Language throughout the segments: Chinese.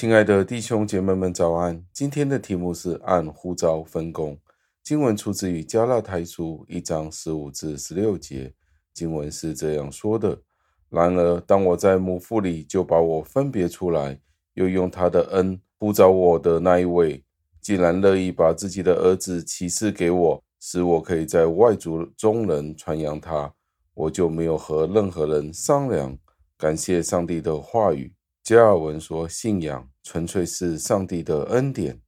亲爱的弟兄姐妹们，早安！今天的题目是按呼召分工。经文出自于加拉太书一章十五至十六节。经文是这样说的：然而，当我在母腹里就把我分别出来，又用他的恩呼召我的那一位，既然乐意把自己的儿子启示给我，使我可以在外族中人传扬他，我就没有和任何人商量。感谢上帝的话语。加尔文说：“信仰纯粹是上帝的恩典，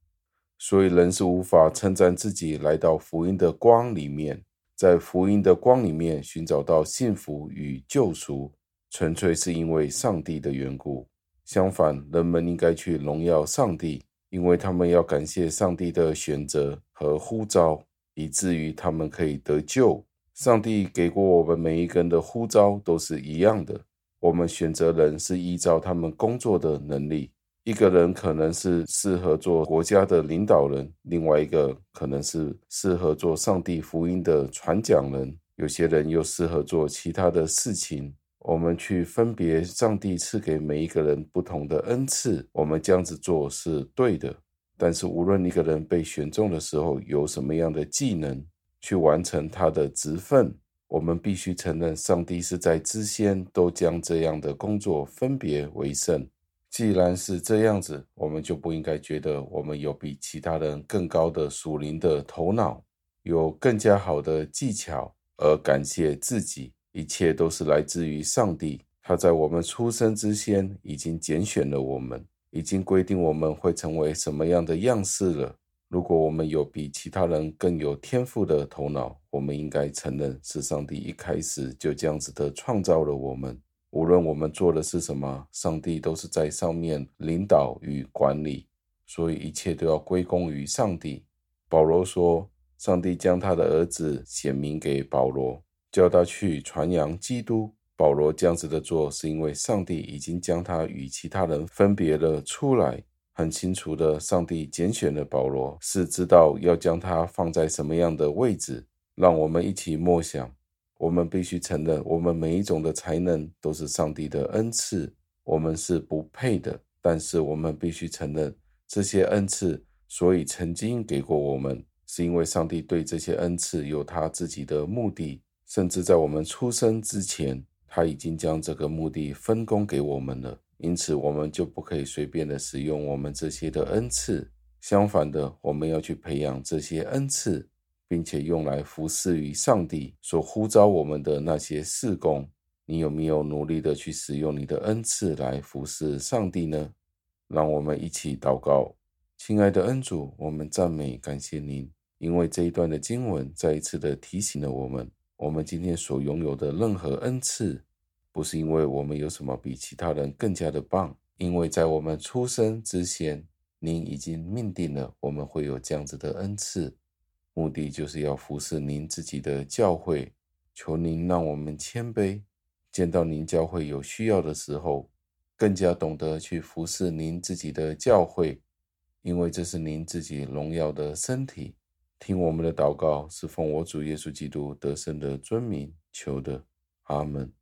所以人是无法称赞自己来到福音的光里面，在福音的光里面寻找到幸福与救赎，纯粹是因为上帝的缘故。相反，人们应该去荣耀上帝，因为他们要感谢上帝的选择和呼召，以至于他们可以得救。上帝给过我们每一个人的呼召都是一样的。”我们选择人是依照他们工作的能力。一个人可能是适合做国家的领导人，另外一个可能是适合做上帝福音的传讲人，有些人又适合做其他的事情。我们去分别上帝赐给每一个人不同的恩赐，我们这样子做是对的。但是无论一个人被选中的时候有什么样的技能，去完成他的职分。我们必须承认，上帝是在之先都将这样的工作分别为圣。既然是这样子，我们就不应该觉得我们有比其他人更高的属灵的头脑，有更加好的技巧，而感谢自己。一切都是来自于上帝，他在我们出生之先已经拣选了我们，已经规定我们会成为什么样的样式了。如果我们有比其他人更有天赋的头脑，我们应该承认是上帝一开始就这样子的创造了我们。无论我们做的是什么，上帝都是在上面领导与管理，所以一切都要归功于上帝。保罗说，上帝将他的儿子显明给保罗，叫他去传扬基督。保罗这样子的做，是因为上帝已经将他与其他人分别了出来。很清楚的，上帝拣选了保罗，是知道要将他放在什么样的位置。让我们一起默想，我们必须承认，我们每一种的才能都是上帝的恩赐，我们是不配的，但是我们必须承认这些恩赐，所以曾经给过我们，是因为上帝对这些恩赐有他自己的目的，甚至在我们出生之前，他已经将这个目的分工给我们了。因此，我们就不可以随便的使用我们这些的恩赐。相反的，我们要去培养这些恩赐，并且用来服侍于上帝所呼召我们的那些事工。你有没有努力的去使用你的恩赐来服侍上帝呢？让我们一起祷告，亲爱的恩主，我们赞美感谢您，因为这一段的经文再一次的提醒了我们，我们今天所拥有的任何恩赐。不是因为我们有什么比其他人更加的棒，因为在我们出生之前，您已经命定了我们会有这样子的恩赐，目的就是要服侍您自己的教会。求您让我们谦卑，见到您教会有需要的时候，更加懂得去服侍您自己的教会，因为这是您自己荣耀的身体。听我们的祷告，是奉我主耶稣基督得胜的尊名求的，阿门。